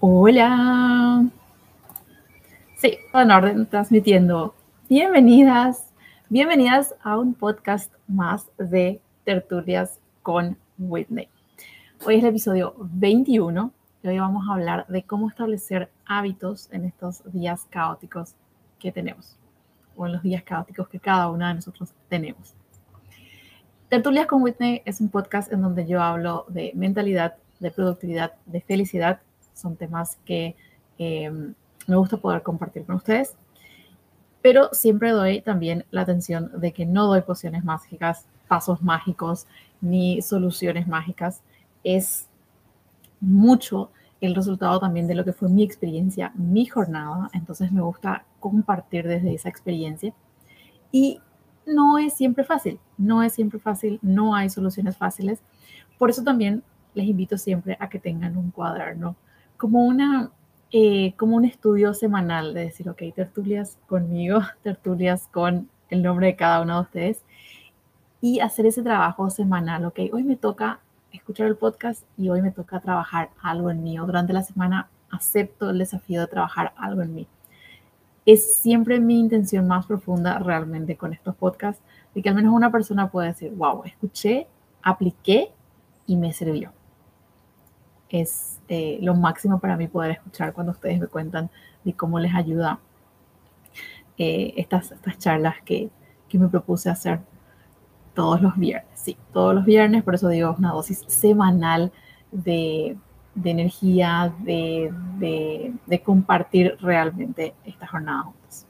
Hola. Sí, en orden, transmitiendo. Bienvenidas, bienvenidas a un podcast más de Tertulias con Whitney. Hoy es el episodio 21 y hoy vamos a hablar de cómo establecer hábitos en estos días caóticos que tenemos o en los días caóticos que cada una de nosotros tenemos. Tertulias con Whitney es un podcast en donde yo hablo de mentalidad, de productividad, de felicidad son temas que eh, me gusta poder compartir con ustedes. Pero siempre doy también la atención de que no doy pociones mágicas, pasos mágicos, ni soluciones mágicas. Es mucho el resultado también de lo que fue mi experiencia, mi jornada. Entonces me gusta compartir desde esa experiencia. Y no es siempre fácil, no es siempre fácil, no hay soluciones fáciles. Por eso también les invito siempre a que tengan un cuaderno como una eh, como un estudio semanal de decir, ok, tertulias conmigo, tertulias con el nombre de cada uno de ustedes y hacer ese trabajo semanal, ok, hoy me toca escuchar el podcast y hoy me toca trabajar algo en mí, durante la semana acepto el desafío de trabajar algo en mí. Es siempre mi intención más profunda realmente con estos podcasts, de que al menos una persona pueda decir, wow, escuché, apliqué y me sirvió es eh, lo máximo para mí poder escuchar cuando ustedes me cuentan de cómo les ayuda eh, estas, estas charlas que, que, me propuse hacer todos los viernes. Sí, todos los viernes, por eso digo una dosis semanal de, de energía, de, de, compartir realmente esta jornada juntos.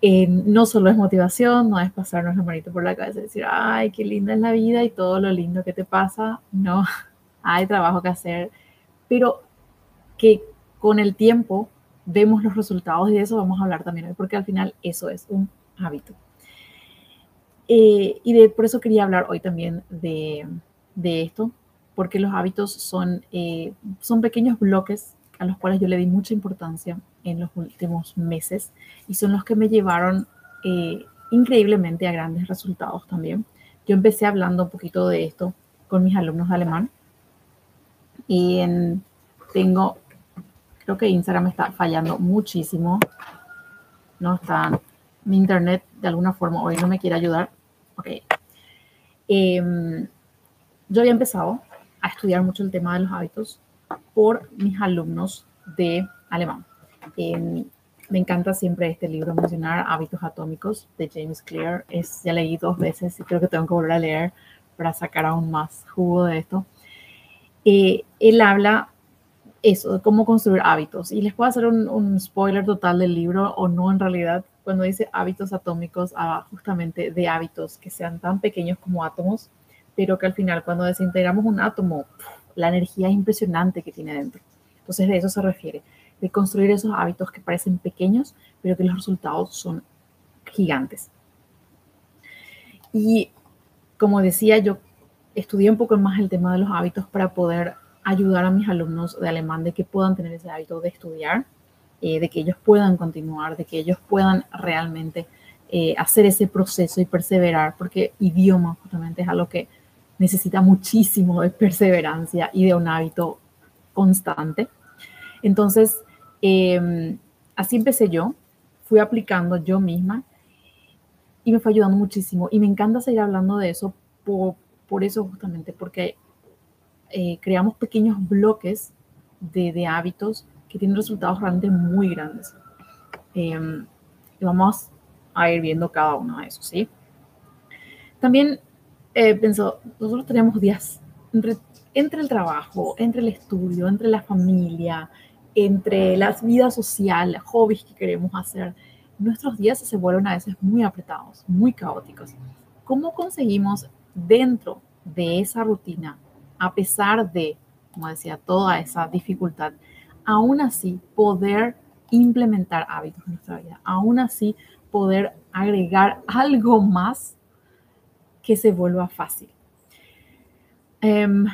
Eh, no solo es motivación, no es pasarnos la manito por la cabeza y decir, ay, qué linda es la vida y todo lo lindo que te pasa. No, hay trabajo que hacer, pero que con el tiempo vemos los resultados y de eso vamos a hablar también hoy, porque al final eso es un hábito. Eh, y de, por eso quería hablar hoy también de, de esto, porque los hábitos son, eh, son pequeños bloques a los cuales yo le di mucha importancia en los últimos meses y son los que me llevaron eh, increíblemente a grandes resultados también. Yo empecé hablando un poquito de esto con mis alumnos de alemán y en, tengo, creo que Instagram está fallando muchísimo. No está, mi internet de alguna forma hoy no me quiere ayudar. Ok. Em, yo había empezado a estudiar mucho el tema de los hábitos por mis alumnos de alemán. Em, me encanta siempre este libro, mencionar Hábitos Atómicos de James Clear. Es, ya leí dos veces y creo que tengo que volver a leer para sacar aún más jugo de esto. Eh, él habla eso, de cómo construir hábitos. Y les puedo hacer un, spoiler total del libro o no en realidad, cuando dice hábitos atómicos, habla justamente de hábitos que sean tan pequeños como átomos, pero que al final cuando desintegramos un átomo, la energía es impresionante que tiene dentro. Entonces de eso se refiere, de construir esos hábitos que parecen pequeños, pero que los resultados son gigantes. Y como decía, yo estudié un poco más el tema de los hábitos para poder ayudar a mis alumnos de alemán de que puedan tener ese hábito de estudiar, eh, de que ellos puedan continuar, de que ellos puedan realmente eh, hacer ese proceso y perseverar, porque idioma justamente es algo que necesita muchísimo de perseverancia y de un hábito constante. Entonces, em, así empecé yo, fui aplicando yo misma y me fue ayudando muchísimo. Y me encanta seguir hablando de eso por, por eso justamente, porque eh, creamos pequeños bloques de, hábitos que tienen resultados realmente muy grandes. Em, y vamos a ir viendo cada uno de esos, ¿sí? También eh, nosotros tenemos días entre, entre el trabajo, entre el estudio, entre la familia, entre las vidas sociales, hobbies que queremos hacer, nuestros días se vuelven a veces muy apretados, muy caóticos. ¿Cómo conseguimos dentro de esa rutina, a pesar de, como decía, toda esa dificultad, aún así poder implementar hábitos en nuestra vida, aún así poder agregar algo más que se vuelva fácil. Em,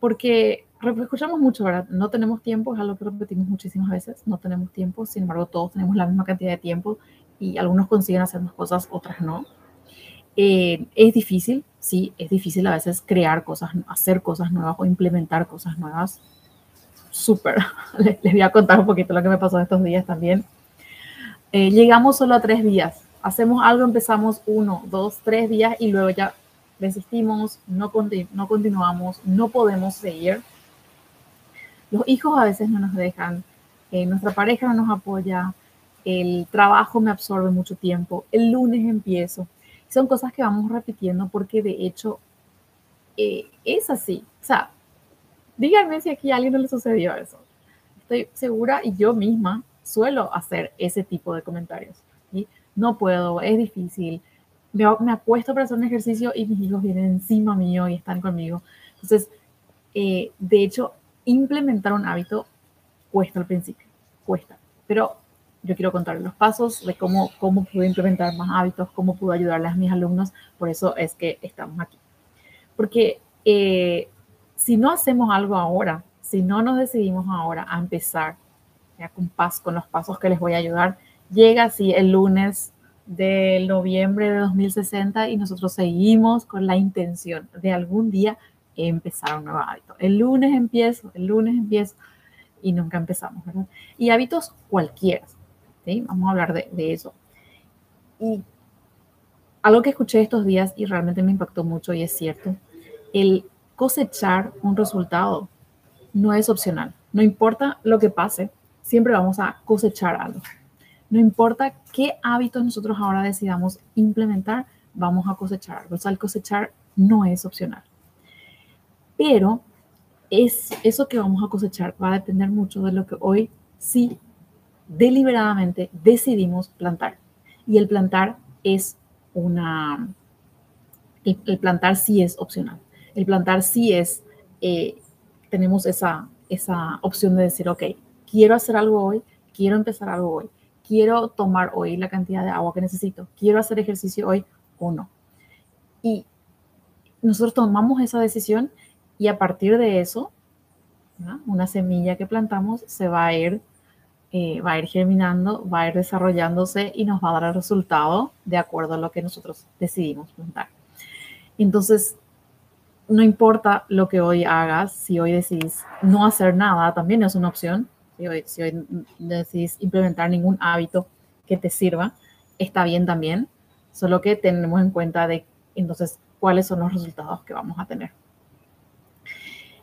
porque escuchamos mucho, ¿verdad? No tenemos tiempo, es algo que repetimos muchísimas veces, no tenemos tiempo, sin embargo todos tenemos la misma cantidad de tiempo y algunos consiguen hacer más cosas, otras no. Eh, es difícil, sí, es difícil a veces crear cosas, hacer cosas nuevas o implementar cosas nuevas. súper. Les, voy a contar un poquito lo que me pasó estos días también. Eh, llegamos solo a tres días. Hacemos algo, empezamos uno, dos, tres días y luego ya desistimos, no, no continuamos, no podemos seguir. Los hijos a veces no nos dejan, eh, nuestra pareja no nos apoya, el trabajo me absorbe mucho tiempo, el lunes empiezo. Son cosas que vamos repitiendo porque de hecho eh, es así. O sea, díganme si aquí a alguien no le sucedió eso. Estoy segura y yo misma suelo hacer ese tipo de comentarios. No puedo, es difícil. Me, me, acuesto para hacer un ejercicio y mis hijos vienen encima mío y están conmigo. Entonces, eh, de hecho, implementar un hábito cuesta al principio, cuesta. Pero yo quiero contar los pasos de cómo, cómo pude implementar más hábitos, cómo pude ayudarles a mis alumnos. Por eso es que estamos aquí. Porque eh, si no hacemos algo ahora, si no nos decidimos ahora a empezar ya con, con los pasos que les voy a ayudar, llega así el lunes del noviembre de 2060 y nosotros seguimos con la intención de algún día empezar un nuevo hábito. El lunes empiezo, el lunes empiezo y nunca empezamos, ¿verdad? Y hábitos cualquiera, ¿sí? Vamos a hablar de, de eso. Y algo que escuché estos días y realmente me impactó mucho y es cierto, el cosechar un resultado no es opcional. No importa lo que pase, siempre vamos a cosechar algo. No importa qué hábitos nosotros ahora decidamos implementar, vamos a cosechar algo. O sea, el cosechar no es opcional. Pero es, eso que vamos a cosechar va a depender mucho de lo que hoy sí deliberadamente decidimos plantar. Y el plantar es una... el plantar sí es opcional. El plantar sí es, eh, tenemos esa, esa opción de decir, ok, quiero hacer algo hoy, quiero empezar algo hoy, quiero tomar hoy la cantidad de agua que necesito, quiero hacer ejercicio hoy o no. Y nosotros tomamos esa decisión y a partir de eso, una semilla que plantamos se va a ir eh, va a ir germinando, va a ir desarrollándose y nos va a dar el resultado de acuerdo a lo que nosotros decidimos plantar. Entonces, no importa lo que hoy hagas, si hoy decidís no hacer nada, también es una opción. Si hoy, si hoy decidís implementar ningún hábito que te sirva, está bien también, solo que tenemos en cuenta de entonces cuáles son los resultados que vamos a tener.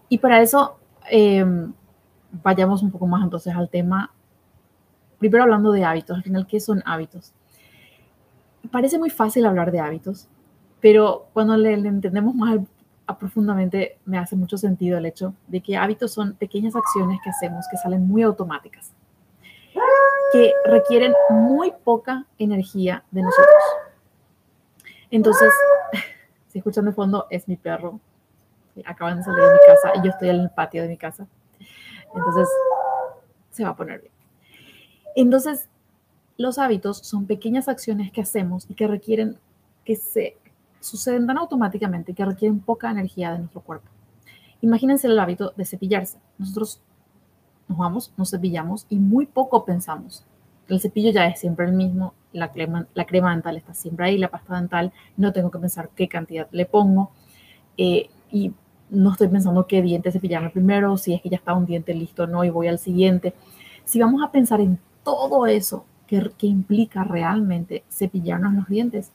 Y para eso, em, vayamos un poco más entonces al tema, primero hablando de hábitos, al final, ¿qué son hábitos? Parece muy fácil hablar de hábitos, pero cuando le, entendemos más profundamente me hace mucho sentido el hecho de que hábitos son pequeñas acciones que hacemos que salen muy automáticas, que requieren muy poca energía de nosotros. Entonces, si escuchan de fondo, es mi perro. Acaban de salir de mi casa y yo estoy en el patio de mi casa. Entonces, se va a poner bien. Entonces, los hábitos son pequeñas acciones que hacemos y que requieren que se suceden tan automáticamente que requieren poca energía de nuestro cuerpo. Imagínense el hábito de cepillarse. Nosotros nos vamos, nos cepillamos y muy poco pensamos. El cepillo ya es siempre el mismo, la crema, la crema dental está siempre ahí, la pasta dental, no tengo que pensar qué cantidad le pongo eh, y no estoy pensando qué diente cepillarme primero, si es que ya está un diente listo o no y voy al siguiente. Si vamos a pensar en todo eso que, implica realmente cepillarnos los dientes,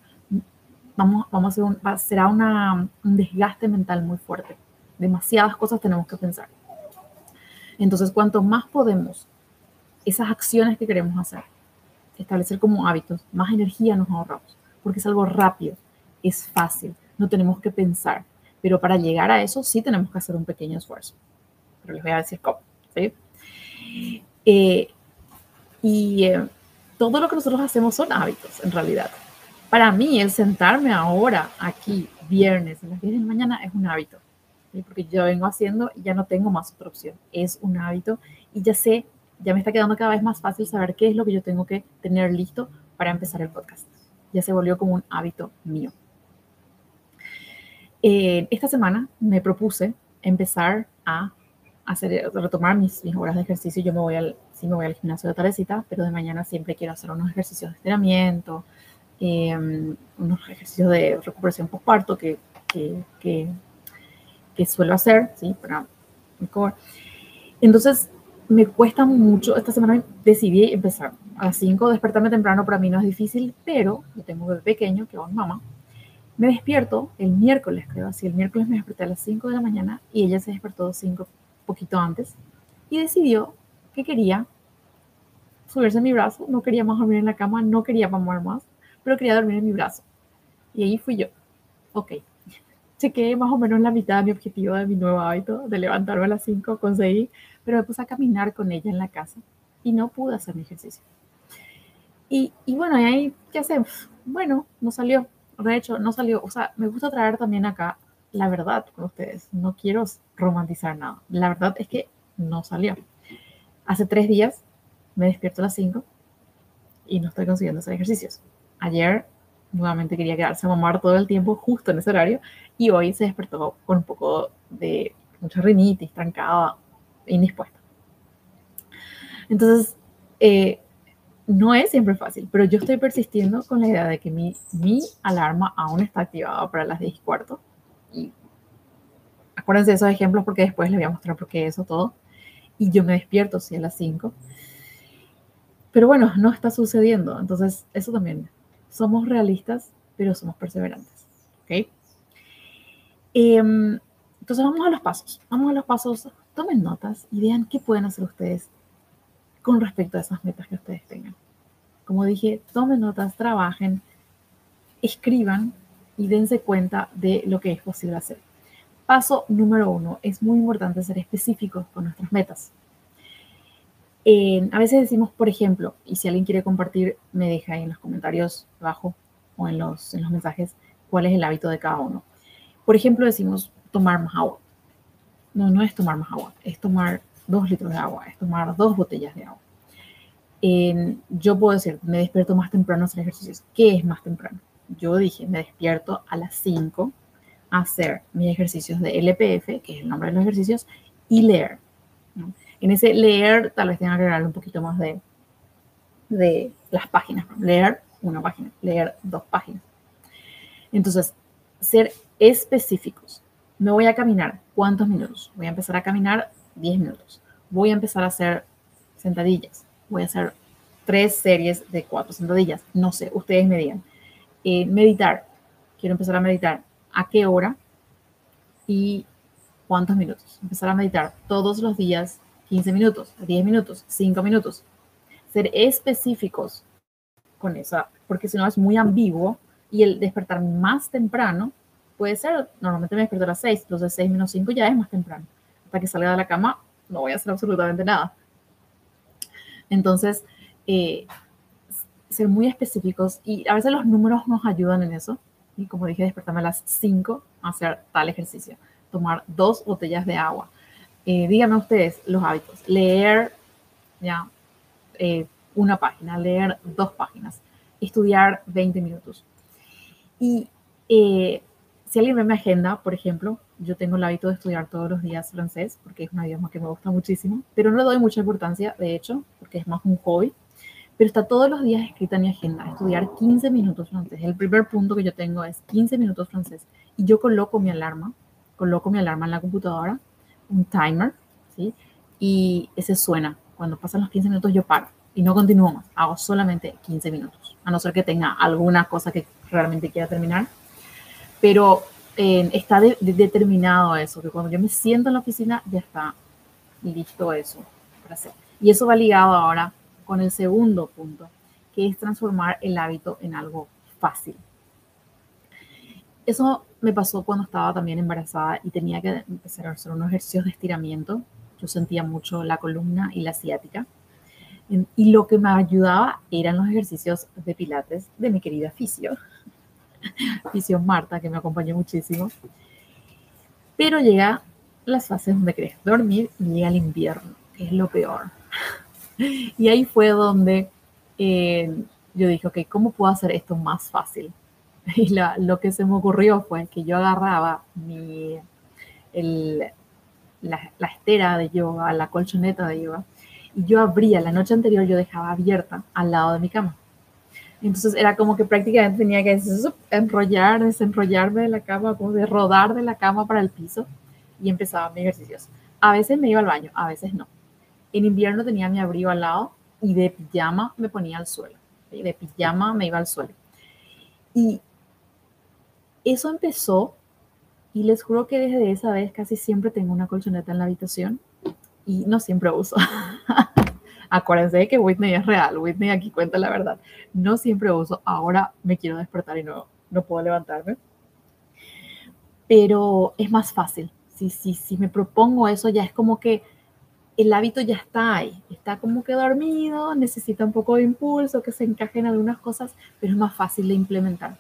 vamos, vamos a hacer un, será una, un desgaste mental muy fuerte. Demasiadas cosas tenemos que pensar. Entonces, cuanto más podemos esas acciones que queremos hacer, establecer como hábitos, más energía nos ahorramos, porque es algo rápido, es fácil, no tenemos que pensar. Pero para llegar a eso sí tenemos que hacer un pequeño esfuerzo. Pero les voy a decir cómo. ¿sí? Eh, y eh, todo lo que nosotros hacemos son hábitos, en realidad. Para mí, el sentarme ahora, aquí, viernes, a las 10 de la mañana, es un hábito. Porque yo vengo haciendo y ya no tengo más otra opción. Es un hábito y ya sé, ya me está quedando cada vez más fácil saber qué es lo que yo tengo que tener listo para empezar el podcast. Ya se volvió como un hábito mío. Eh, esta semana me propuse empezar a hacer, retomar mis, mis horas de ejercicio. Yo me voy al, sí me voy al gimnasio de tardecita, pero de mañana siempre quiero hacer unos ejercicios de estiramiento, Em, unos ejercicios de recuperación postparto que, que, que, que, suelo hacer, ¿sí? Para mi core. Entonces, me cuesta mucho, esta semana decidí empezar a las 5, despertarme temprano para mí no es difícil, pero yo tengo un bebé pequeño que va a mamá. Me despierto el miércoles, creo, así el miércoles me desperté a las 5 de la mañana y ella se despertó 5 poquito antes y decidió que quería subirse en mi brazo, no quería más dormir en la cama, no quería mamar más, pero quería dormir en mi brazo. Y ahí fui yo. Ok, chequé más o menos la mitad de mi objetivo de mi nuevo hábito, de levantarme a las 5, conseguí, pero me puse a caminar con ella en la casa y no pude hacer mi ejercicio. Y, y bueno, y ahí, ¿qué hacemos? Bueno, no salió. De hecho, no salió. O sea, me gusta traer también acá la verdad con ustedes. No quiero romantizar nada. La verdad es que no salió. Hace tres días me despierto a las 5 y no estoy consiguiendo hacer ejercicios. Ayer nuevamente quería quedarse a mamar todo el tiempo justo en ese horario y hoy se despertó con un poco de mucha rinitis, trancada, indispuesta. Entonces, eh, no es siempre fácil, pero yo estoy persistiendo con la idea de que mi, mi alarma aún está activada para las 10 y cuarto. Y acuérdense de esos ejemplos porque después les voy a mostrar por qué eso todo. Y yo me despierto, sí, a las 5. Pero bueno, no está sucediendo. Entonces, eso también. Somos realistas, pero somos perseverantes. ¿Ok? Em, entonces, vamos a los pasos. Vamos a los pasos. Tomen notas y vean qué pueden hacer ustedes con respecto a esas metas que ustedes tengan. Como dije, tomen notas, trabajen, escriban y dense cuenta de lo que es posible hacer. Paso número uno, es muy importante ser específicos con nuestras metas. A veces decimos, por ejemplo, y si alguien quiere compartir, me deja ahí en los comentarios abajo o en los, en los mensajes cuál es el hábito de cada uno. Por ejemplo, decimos tomar más agua. No, no es tomar más agua, es tomar dos litros de agua, es tomar dos botellas de agua. yo puedo decir, me despierto más temprano a hacer ejercicios. ¿Qué es más temprano? Yo dije, me despierto a las 5 a hacer mis ejercicios de LPF, que es el nombre de los ejercicios, y leer. En ese leer tal vez tenga que agregarle un poquito más de, de las páginas. Leer una página, leer dos páginas. Entonces, ser específicos. Me voy a caminar. ¿Cuántos minutos? Voy a empezar a caminar 10 minutos. Voy a empezar a hacer sentadillas. Voy a hacer tres series de cuatro sentadillas. No sé, ustedes me digan. Eh, meditar. Quiero empezar a meditar. ¿A qué hora? Y cuántos minutos. Empezar a meditar todos los días 15 minutos, 10 minutos, 5 minutos. Ser específicos con esa, porque si no es muy ambiguo y el despertar más temprano puede ser, normalmente me despierto a las 6, entonces 6 menos 5 ya es más temprano que salga de la cama, no voy a hacer absolutamente nada. Entonces, eh, ser muy específicos y a veces los números nos ayudan en eso. Y como dije, despertarme a las 5 a hacer tal ejercicio. Tomar dos botellas de agua. Eh, díganme ustedes los hábitos. Leer ya eh, una página, leer dos páginas, estudiar 20 minutos. Y si alguien ve mi agenda, por ejemplo, yo tengo el hábito de estudiar todos los días francés porque es un idioma que me gusta muchísimo, pero no le doy mucha importancia, de hecho, porque es más un hobby. Pero está todos los días escrita en mi agenda, estudiar 15 minutos francés. El primer punto que yo tengo es 15 minutos francés. Y yo coloco mi alarma, coloco mi alarma en la computadora, un timer. Y ese suena. Cuando pasan los 15 minutos yo paro y no continúo más. Hago solamente 15 minutos, a no ser que tenga alguna cosa que realmente quiera terminar. Pero está determinado eso, que cuando yo me siento en la oficina ya está listo eso para hacer. Y eso va ligado ahora con el segundo punto, que es transformar el hábito en algo fácil. Eso me pasó cuando estaba también embarazada y tenía que empezar a hacer unos ejercicios de estiramiento. Yo sentía mucho la columna y la ciática. Y lo que me ayudaba eran los ejercicios de pilates de mi querida fisio, Visión Marta, que me acompañó muchísimo. Pero llega las fases donde querés dormir y llega el invierno, que es lo peor. Y ahí fue donde eh, yo dije, ok, ¿cómo puedo hacer esto más fácil? Y lo que se me ocurrió fue que yo agarraba mi, la, la estera de yoga, la colchoneta de yoga, y yo abría, la noche anterior yo dejaba abierta al lado de mi cama. Entonces era como que prácticamente tenía que enrollar, desenrollarme de la cama, como de rodar de la cama para el piso y empezaba mis ejercicios. A veces me iba al baño, a veces no. En invierno tenía mi abrigo al lado y de pijama me ponía al suelo. De pijama me iba al suelo. Y eso empezó y les juro que desde esa vez casi siempre tengo una colchoneta en la habitación y no siempre uso. Acuérdense de que Whitney es real, Whitney aquí cuenta la verdad. No siempre uso, ahora me quiero despertar y no, no puedo levantarme. Pero es más fácil. Si, si, si me propongo eso, ya es como que el hábito ya está ahí, está como que dormido, necesita un poco de impulso, que se encaje en algunas cosas, pero es más fácil de implementar.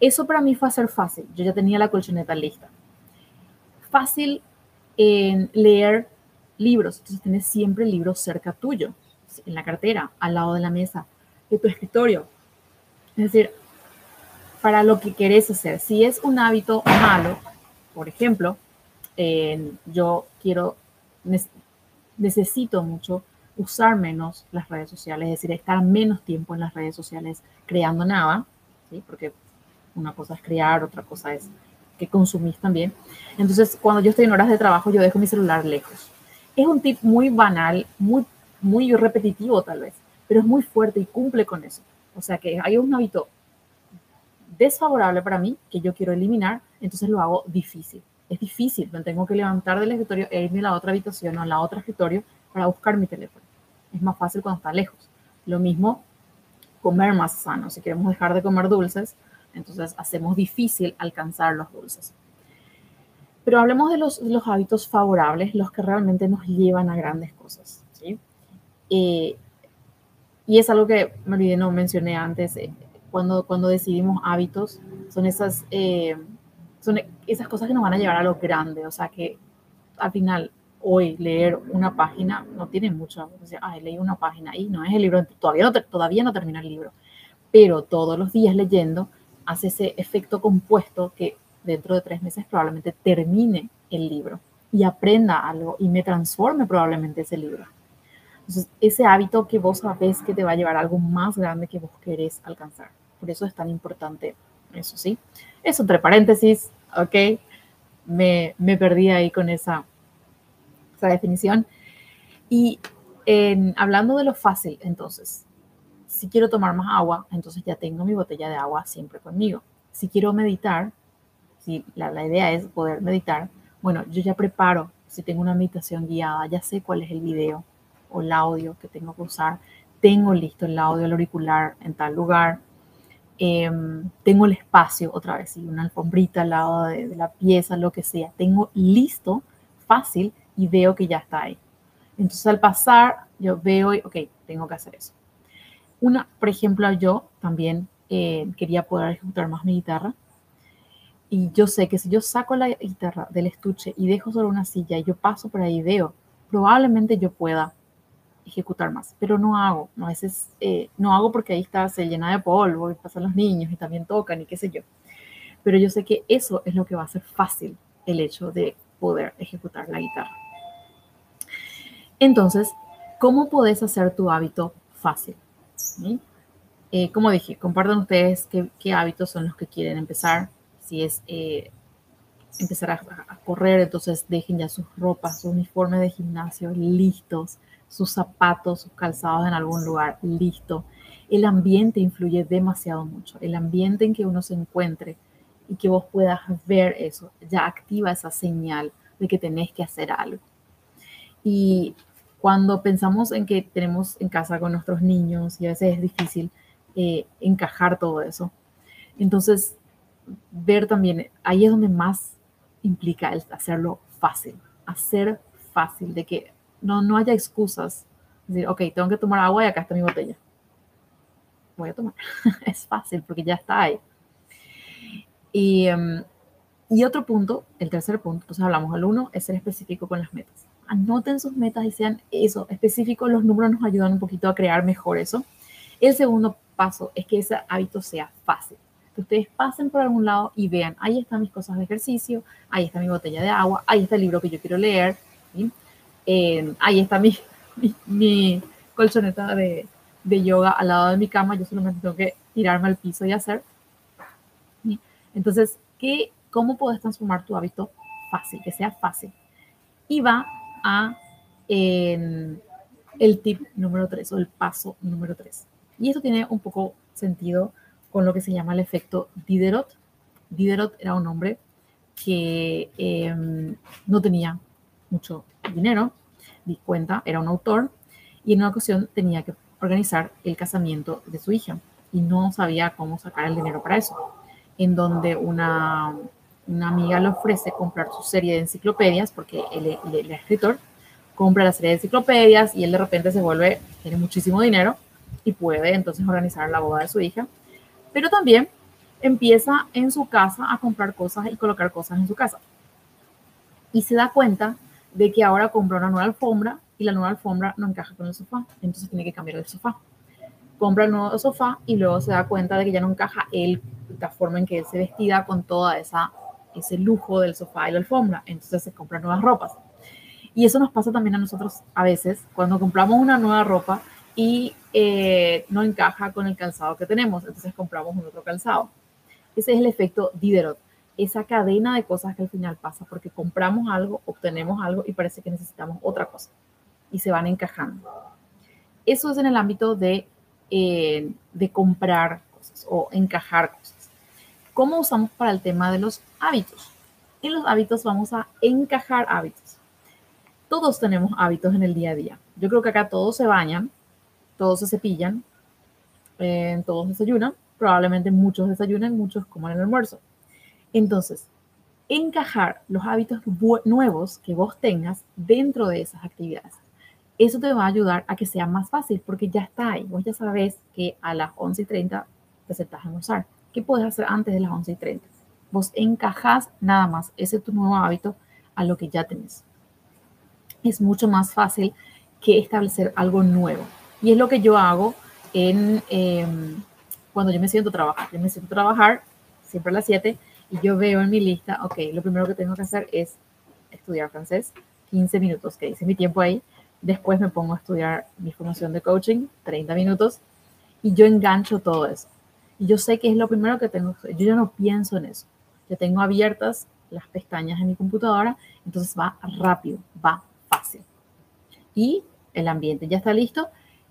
Eso para mí fue hacer fácil, yo ya tenía la colchoneta lista. Fácil en leer libros, entonces tienes siempre libros cerca tuyo, en la cartera, al lado de la mesa, de tu escritorio. Es decir, para lo que querés hacer. Si es un hábito malo, por ejemplo, yo quiero necesito mucho usar menos las redes sociales, es decir, estar menos tiempo en las redes sociales creando nada, ¿sí? porque una cosa es crear, otra cosa es que consumís también. Entonces, cuando yo estoy en horas de trabajo, yo dejo mi celular lejos. Es un tip muy banal, muy, muy repetitivo tal vez, pero es muy fuerte y cumple con eso. O sea que hay un hábito desfavorable para mí que yo quiero eliminar, entonces lo hago difícil es difícil, me tengo que levantar del escritorio e irme a la otra habitación o a la otra escritorio para buscar mi teléfono. Es más fácil cuando está lejos. Lo mismo, comer más sano. Si queremos dejar de comer dulces, entonces hacemos difícil alcanzar los dulces. Pero hablemos de los, los hábitos favorables, los que realmente nos llevan a grandes cosas. ¿sí? Eh, y es algo que me olvidé, no mencioné antes, eh, cuando, cuando decidimos hábitos, son esas... Eh, son esas cosas que nos van a llevar a lo grande, o sea que al final hoy leer una página no tiene mucho, o sea, ay, leí una página y no es el libro, todavía no, todavía no termina el libro, pero todos los días leyendo hace ese efecto compuesto que dentro de tres meses probablemente termine el libro y aprenda algo y me transforme probablemente ese libro. Ese hábito que vos sabés que te va a llevar a algo más grande que vos querés alcanzar. Por eso es tan importante eso, ¿sí? Eso entre paréntesis, ¿ok? Me, me perdí ahí con esa, esa definición. Y en, hablando de lo fácil, entonces, si quiero tomar más agua, entonces ya tengo mi botella de agua siempre conmigo. Si quiero meditar, si la, idea es poder meditar, bueno, yo ya preparo, si tengo una meditación guiada, ya sé cuál es el video o el audio que tengo que usar, tengo listo el audio, el auricular en tal lugar, Em, tengo el espacio otra vez, y una alfombrita al lado de, la pieza, lo que sea, tengo listo, fácil, y veo que ya está ahí. Entonces al pasar, yo veo, ok, tengo que hacer eso. Una, por ejemplo, yo también eh, quería poder ejecutar más mi guitarra. Y yo sé que si yo saco la guitarra del estuche y dejo sobre una silla y yo paso por ahí y veo, probablemente yo pueda ejecutar más, pero no hago, a veces eh, no hago porque ahí está, se llena de polvo y pasan los niños y también tocan y qué sé yo. Pero yo sé que eso es lo que va a hacer fácil el hecho de poder ejecutar la guitarra. Entonces, ¿cómo podés hacer tu hábito fácil? Eh, como dije, compartan ustedes qué, hábitos son los que quieren empezar. Si es eh, empezar a, a, correr, entonces dejen ya sus ropas, sus uniformes de gimnasio listos sus zapatos, sus calzados en algún lugar, listo. El ambiente influye demasiado mucho. El ambiente en que uno se encuentre y que vos puedas ver eso, ya activa esa señal de que tenés que hacer algo. Y cuando pensamos en que tenemos en casa con nuestros niños y a veces es difícil eh, encajar todo eso, entonces ver también, ahí es donde más implica el hacerlo fácil, hacer fácil, de que no, no haya excusas. Decir, ok, tengo que tomar agua y acá está mi botella. Voy a tomar. es fácil porque ya está ahí. Y, em, y otro punto, el tercer punto, entonces hablamos, el uno es ser específico con las metas. Anoten sus metas y sean eso, específicos, los números nos ayudan un poquito a crear mejor eso. El segundo paso es que ese hábito sea fácil. Que ustedes pasen por algún lado y vean, ahí están mis cosas de ejercicio, ahí está mi botella de agua, ahí está el libro que yo quiero leer. ¿sí? ahí está mi, mi, colchoneta de, de, yoga al lado de mi cama, yo solamente tengo que tirarme al piso y hacer. Entonces, ¿qué, ¿cómo puedes transformar tu hábito fácil, que sea fácil? Y va a el tip número 3 o el paso número 3. Y esto tiene un poco sentido con lo que se llama el efecto Diderot. Diderot era un hombre que em, no tenía mucho dinero, di cuenta, era un autor, y en una ocasión tenía que organizar el casamiento de su hija y no sabía cómo sacar el dinero para eso. En donde una, una amiga le ofrece comprar su serie de enciclopedias, porque él, es escritor, compra la serie de enciclopedias y él de repente se vuelve, tiene muchísimo dinero y puede entonces organizar la boda de su hija. Pero también empieza en su casa a comprar cosas y colocar cosas en su casa. Y se da cuenta de que ahora compra una nueva alfombra y la nueva alfombra no encaja con el sofá, entonces tiene que cambiar el sofá. Compra el nuevo sofá y luego se da cuenta de que ya no encaja él, la forma en que él se vestía con toda esa ese lujo del sofá y la alfombra, entonces se compra nuevas ropas. Y eso nos pasa también a nosotros a veces cuando compramos una nueva ropa y eh, no encaja con el calzado que tenemos, entonces compramos un otro calzado. Ese es el efecto Diderot, esa cadena de cosas que al final pasa, porque compramos algo, obtenemos algo y parece que necesitamos otra cosa y se van encajando. Eso es en el ámbito de, eh, de comprar cosas o encajar cosas. ¿Cómo usamos para el tema de los hábitos? En los hábitos vamos a encajar hábitos. Todos tenemos hábitos en el día a día. Yo creo que acá todos se bañan, todos se cepillan, eh, todos desayunan, probablemente muchos desayunan, muchos comen el almuerzo. Entonces, encajar los hábitos nuevos que vos tengas dentro de esas actividades. Eso te va a ayudar a que sea más fácil porque ya está ahí. Vos ya sabes que a las 11 y 30 te sentás a almorzar. ¿Qué puedes hacer antes de las 11 y 30? Vos encajás nada más ese tu nuevo hábito a lo que ya tenés. Es mucho más fácil que establecer algo nuevo. Y es lo que yo hago en, em, cuando yo me siento a trabajar. Yo me siento trabajar siempre a las 7 y yo veo en mi lista, ok, lo primero que tengo que hacer es estudiar francés, 15 minutos, que hice mi tiempo ahí. Después me pongo a estudiar mi formación de coaching, 30 minutos, y yo engancho todo eso. Y yo sé que es lo primero que tengo que Yo ya no pienso en eso. Ya tengo abiertas las pestañas en mi computadora, entonces va rápido, va fácil. Y el ambiente ya está listo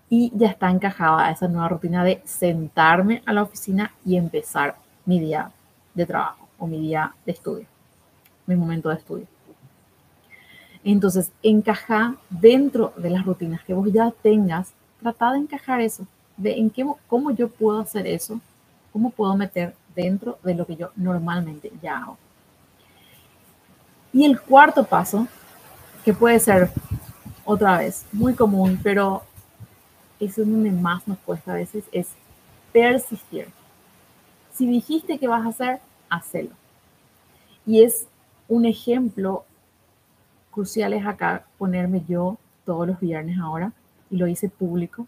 y ya está encajada esa nueva rutina de sentarme a la oficina y empezar mi día de trabajo o mi día de estudio, mi momento de estudio. Entonces, encaja dentro de las rutinas que vos ya tengas, trata de encajar eso, de en qué, cómo yo puedo hacer eso, cómo puedo meter dentro de lo que yo normalmente ya hago. Y el cuarto paso, que puede ser otra vez muy común, pero eso es donde más nos cuesta a veces, es persistir. Si dijiste que vas a hacer, hacelo. Y es un ejemplo crucial es acá ponerme yo todos los viernes ahora, y lo hice público,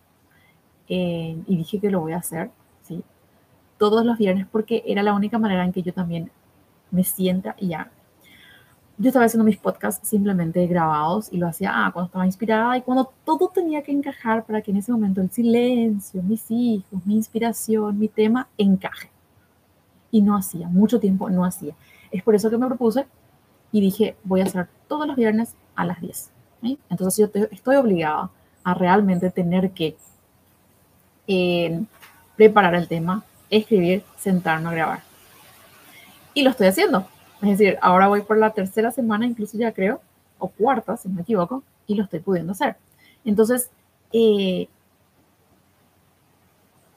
eh, y dije que lo voy a hacer. Todos los viernes, porque era la única manera en que yo también me sienta y ya yo estaba haciendo mis podcasts simplemente grabados y lo hacía ah, cuando estaba inspirada y cuando todo tenía que encajar para que en ese momento el silencio, mis hijos, mi inspiración, mi tema encaje. Y no hacía, mucho tiempo no hacía. Es por eso que me propuse y dije, voy a hacer todos los viernes a las 10. Entonces yo estoy obligada a realmente tener que eh, preparar el tema, escribir, sentarme a grabar. Y lo estoy haciendo. Es decir, ahora voy por la tercera semana, incluso ya creo, o cuarta, si no me equivoco, y lo estoy pudiendo hacer. Entonces, eh,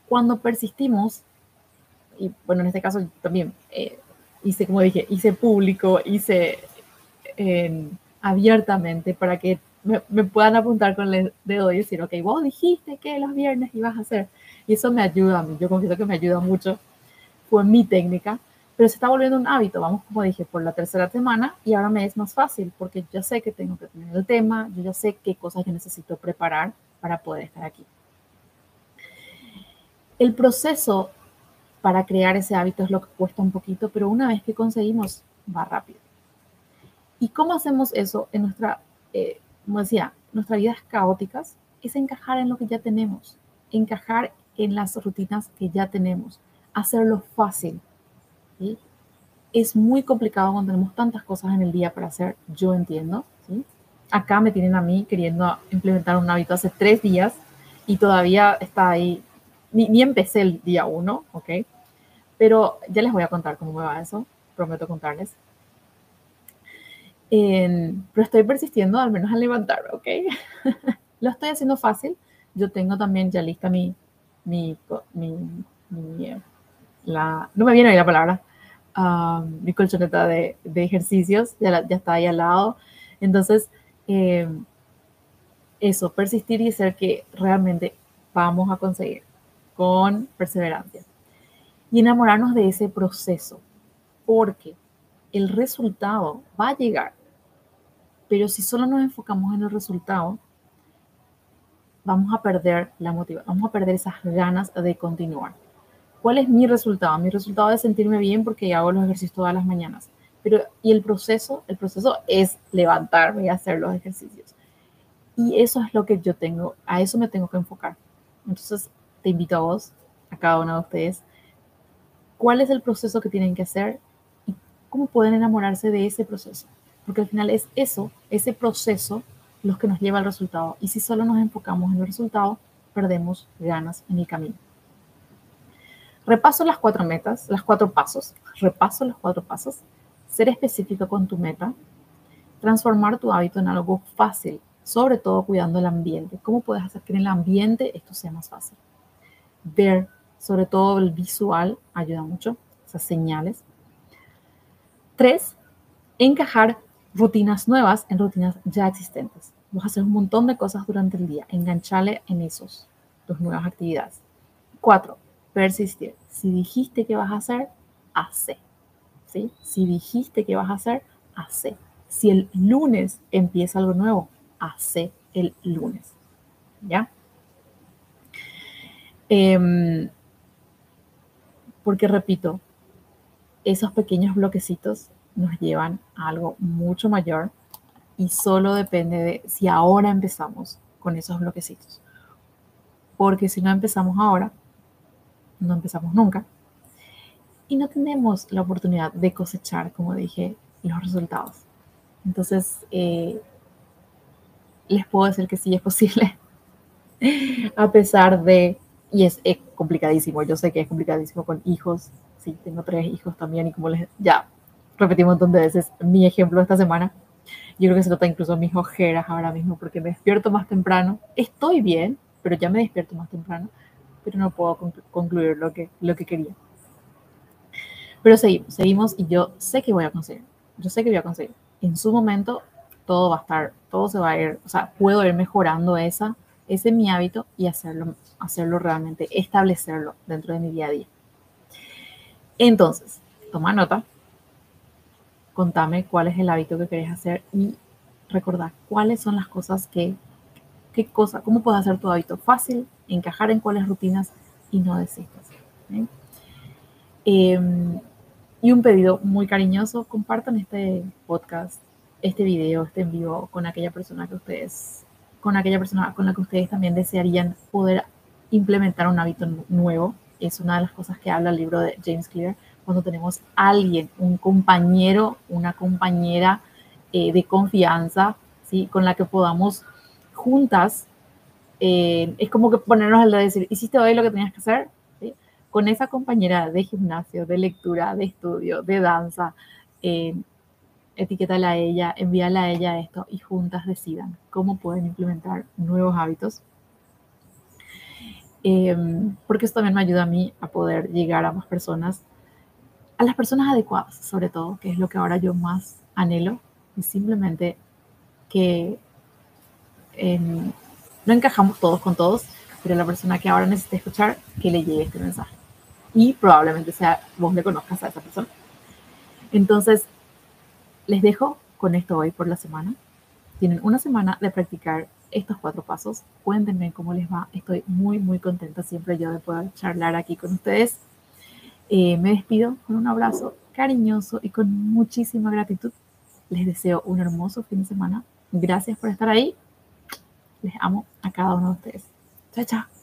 cuando persistimos, y bueno, en este caso también eh, hice, como dije, hice público, hice eh, abiertamente para que me, me, puedan apuntar con el dedo y decir, ok, vos dijiste que los viernes ibas a hacer. Y eso me ayuda a mí, yo confieso que me ayuda mucho. Fue mi técnica pero se está volviendo un hábito, vamos como dije, por la tercera semana y ahora me es más fácil porque ya sé que tengo que tener el tema, yo ya sé qué cosas yo necesito preparar para poder estar aquí. El proceso para crear ese hábito es lo que cuesta un poquito, pero una vez que conseguimos, va rápido. ¿Y cómo hacemos eso en nuestra, eh, como decía, nuestras vidas caóticas? Es encajar en lo que ya tenemos, encajar en las rutinas que ya tenemos, hacerlo fácil, es muy complicado cuando tenemos tantas cosas en el día para hacer, yo entiendo, acá me tienen a mí queriendo implementar un hábito hace tres días y todavía está ahí, ni, ni empecé el día uno, ¿ok? Pero ya les voy a contar cómo me va eso, prometo contarles. Pero estoy persistiendo al menos al levantarme, ¿ok? Lo estoy haciendo fácil. Yo tengo también ya lista mi, mi, mi, la, no me viene ahí la palabra, uh, mi colchoneta de, de ejercicios, ya, está ahí al lado. Entonces, eh, eso, persistir y ser que realmente vamos a conseguir con perseverancia. Y enamorarnos de ese proceso, porque el resultado va a llegar, pero si solo nos enfocamos en el resultado, vamos a perder la motivación, vamos a perder esas ganas de continuar. ¿Cuál es mi resultado? Mi resultado es sentirme bien porque hago los ejercicios todas las mañanas. Pero, ¿y el proceso? El proceso es levantarme y hacer los ejercicios. Y eso es lo que yo tengo, a eso me tengo que enfocar. Entonces, te invito a vos, a cada uno de ustedes, cuál es el proceso que tienen que hacer cómo pueden enamorarse de ese proceso. Porque al final es eso, ese proceso, los que nos lleva al resultado. Y si solo nos enfocamos en el resultado, perdemos ganas en el camino. Repaso las cuatro metas, las cuatro pasos. Repaso los cuatro pasos ser específico con tu meta, transformar tu hábito en algo fácil, sobre todo cuidando el ambiente. ¿Cómo puedes hacer que en el ambiente esto sea más fácil? Ver, sobre todo el visual, ayuda mucho, esas señales. Tres, encajar rutinas nuevas en rutinas ya existentes. Vas a hacer un montón de cosas durante el día, enganchale en esos, tus nuevas actividades. Cuatro, persistir. Si dijiste que vas a hacer, hace. Si dijiste que vas a hacer, hace. Si el lunes empieza algo nuevo, hace el lunes. ¿Ya? Em, porque repito, esos pequeños bloquecitos nos llevan a algo mucho mayor y solo depende de si ahora empezamos con esos bloquecitos. Porque si no empezamos ahora, no empezamos nunca y no tenemos la oportunidad de cosechar, como dije, los resultados. Entonces, eh, les puedo decir que sí es posible, a pesar de, y es, complicadísimo, yo sé que es complicadísimo con hijos, sí, tengo tres hijos también y como les, ya repetí un montón de veces mi ejemplo esta semana, yo creo que se nota incluso mis ojeras ahora mismo porque me despierto más temprano, estoy bien, pero ya me despierto más temprano, pero no puedo concluir lo que, lo que quería. Pero seguimos, seguimos y yo sé que voy a conseguir. Yo sé que voy a conseguir. En su momento todo va a estar, todo se va a ir, o sea, puedo ir mejorando esa, ese mi hábito y hacerlo, hacerlo realmente, establecerlo dentro de mi día a día. Entonces, toma nota, contame cuál es el hábito que querés hacer y recordar cuáles son las cosas que, qué cosa, cómo puedes hacer tu hábito fácil, encajar en cuáles rutinas y no desistas. Eh, y un pedido muy cariñoso, compartan este podcast, este video, este en vivo con aquella persona que ustedes, con aquella persona con la que ustedes también desearían poder implementar un hábito nuevo. Es una de las cosas que habla el libro de James Clear, cuando tenemos alguien, un compañero, una compañera eh, de confianza, ¿sí? con la que podamos juntas, eh, es como que ponernos al de decir, ¿hiciste hoy lo que tenías que hacer? con esa compañera de gimnasio, de lectura, de estudio, de danza, eh, etiquétala a ella, envíala a ella esto y juntas decidan cómo pueden implementar nuevos hábitos. Em, porque eso también me ayuda a mí a poder llegar a más personas, a las personas adecuadas, sobre todo, que es lo que ahora yo más anhelo, y simplemente que em, no encajamos todos con todos, pero la persona que ahora necesita escuchar, que le llegue este mensaje y probablemente sea vos le conozcas a esa persona. Entonces, les dejo con esto hoy por la semana. Tienen una semana de practicar estos cuatro pasos. Cuéntenme cómo les va. Estoy muy, muy contenta siempre yo de poder charlar aquí con ustedes. Eh, me despido con un abrazo cariñoso y con muchísima gratitud. Les deseo un hermoso fin de semana. Gracias por estar ahí. Les amo a cada uno de ustedes. Chao, chao.